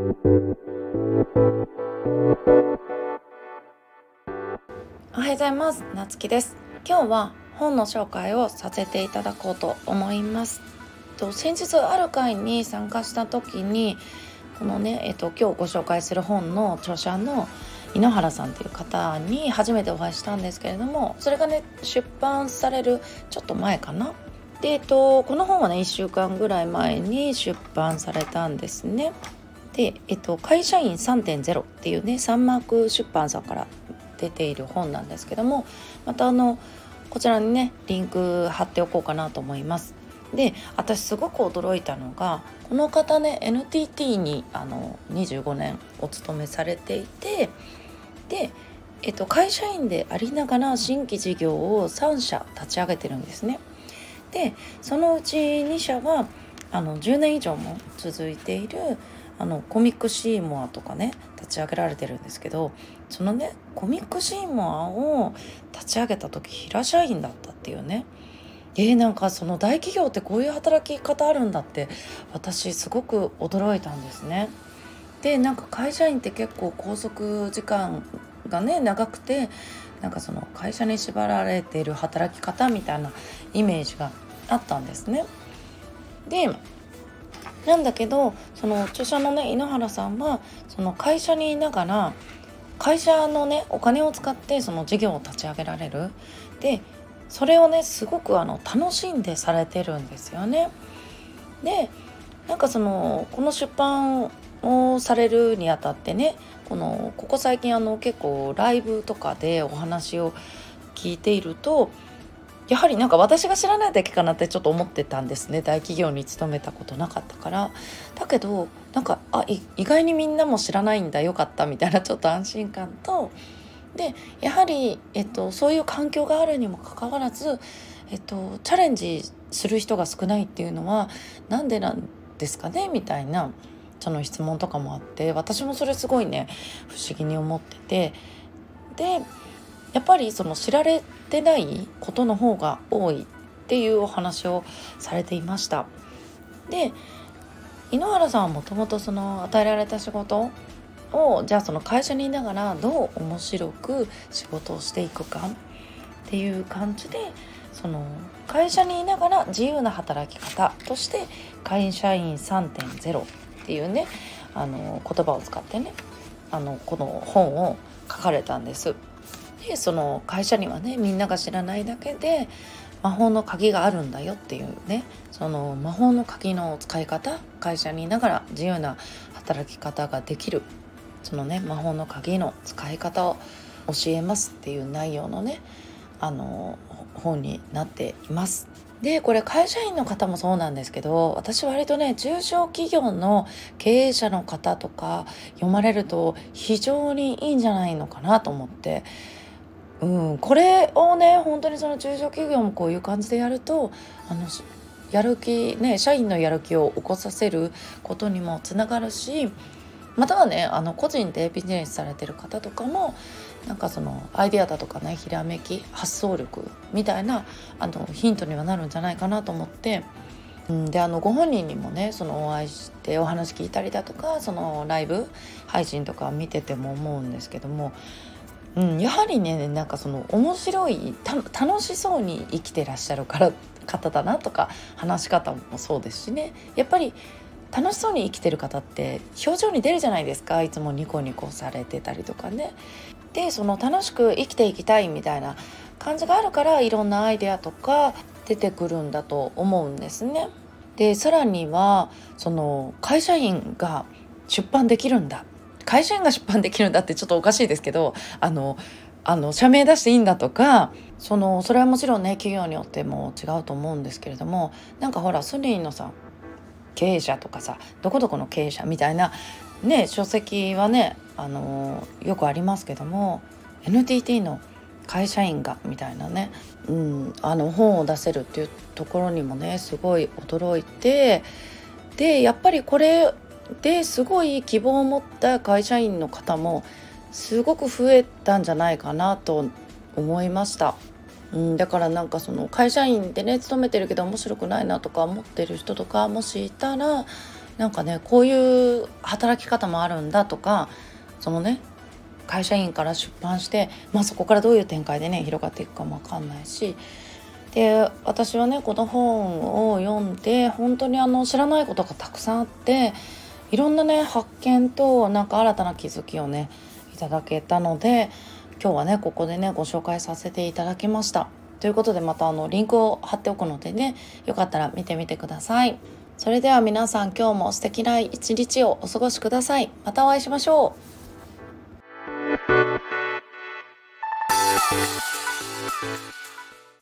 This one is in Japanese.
おはようございます。なつきです。今日は本の紹介をさせていただこうと思います。と先日ある会に参加した時にこのね、えっと、今日ご紹介する本の著者の井ノ原さんという方に初めてお会いしたんですけれどもそれがね出版されるちょっと前かな。で、えっと、この本はね1週間ぐらい前に出版されたんですね。で、えっと、会社員3.0っていうねサンマーク出版さんから出ている本なんですけどもまたあのこちらにねリンク貼っておこうかなと思います。で私すごく驚いたのがこの方ね NTT にあの25年お勤めされていてで、えっと、会社員でありながら新規事業を3社立ち上げてるんですね。でそのうち2社はあの10年以上も続いているあのコミックシーモアとかね立ち上げられてるんですけどそのねコミックシーモアを立ち上げた時平社員だったっていうねえー、なんかその大企業ってこういう働き方あるんだって私すごく驚いたんですね。でなんか会社員って結構拘束時間がね長くてなんかその会社に縛られている働き方みたいなイメージがあったんですね。でなんだけどその著者のね井ノ原さんはその会社にいながら会社のねお金を使ってその事業を立ち上げられるでそれをねすごくあの楽しんでされてるんですよね。でなんかそのこの出版をされるにあたってねこのここ最近あの結構ライブとかでお話を聞いているとやはりなんか私が知らないだけかなってちょっと思ってたんですね。大企業に勤めたことなかったから。だけどなんかあ意外にみんなも知らないんだよかったみたいなちょっと安心感と。でやはり、えっと、そういう環境があるにもかかわらず、えっと、チャレンジする人が少ないっていうのは何でなんですかね？みたいなその質問とかもあって私もそれすごいね不思議に思ってて。でやっぱりその知られてないことの方が多いっていうお話をされていました。で井ノ原さんはもともとその与えられた仕事をじゃあその会社にいながらどう面白く仕事をしていくかっていう感じでその会社にいながら自由な働き方として会社員3.0っていうねあの言葉を使ってねあのこの本を書かれたんです。でその会社にはねみんなが知らないだけで魔法の鍵があるんだよっていうねその魔法の鍵の使い方会社にいながら自由な働き方ができるそのね魔法の鍵の使い方を教えますっていう内容のねあの本になっています。でこれ会社員の方もそうなんですけど私割とね中小企業の経営者の方とか読まれると非常にいいんじゃないのかなと思って、うん、これをね本当にその中小企業もこういう感じでやるとあのやる気ね社員のやる気を起こさせることにもつながるしまたはねあの個人でビジネスされてる方とかもなんかそのアイデアだとかねひらめき発想力みたいなあのヒントにはなるんじゃないかなと思って、うん、であのご本人にもねそのお会いしてお話聞いたりだとかそのライブ配信とか見てても思うんですけども、うん、やはりねなんかその面白い楽しそうに生きてらっしゃるから方だなとか話し方もそうですしねやっぱり楽しそうに生きてる方って表情に出るじゃないですかいつもニコニコされてたりとかね。でその楽しく生きていきたいみたいな感じがあるからいろんなアイデアとか出てくるんだと思うんですね。でさらにはその会社員が出版できるんだ会社員が出版できるんだってちょっとおかしいですけどあのあの社名出していいんだとかそのそれはもちろんね企業によっても違うと思うんですけれどもなんかほらソニーのさ経営者とかさどこどこの経営者みたいなね書籍はねあのよくありますけども NTT の会社員がみたいなね、うん、あの本を出せるっていうところにもねすごい驚いてでやっぱりこれですごい希望を持った会社員の方もすごく増えたんじゃないかなと思いました。うん、だからなんかその会社員でね勤めてるけど面白くないなとか思ってる人とかもしいたらなんかねこういう働き方もあるんだとかそのね会社員から出版して、まあ、そこからどういう展開でね広がっていくかも分かんないしで私はねこの本を読んで本当にあの知らないことがたくさんあっていろんなね発見となんか新たな気づきをねいただけたので今日はねここでねご紹介させていただきました。ということでまたあのリンクを貼っておくのでねよかったら見てみてください。それでは皆さん今日も素敵な一日をお過ごしください。またお会いしましょう。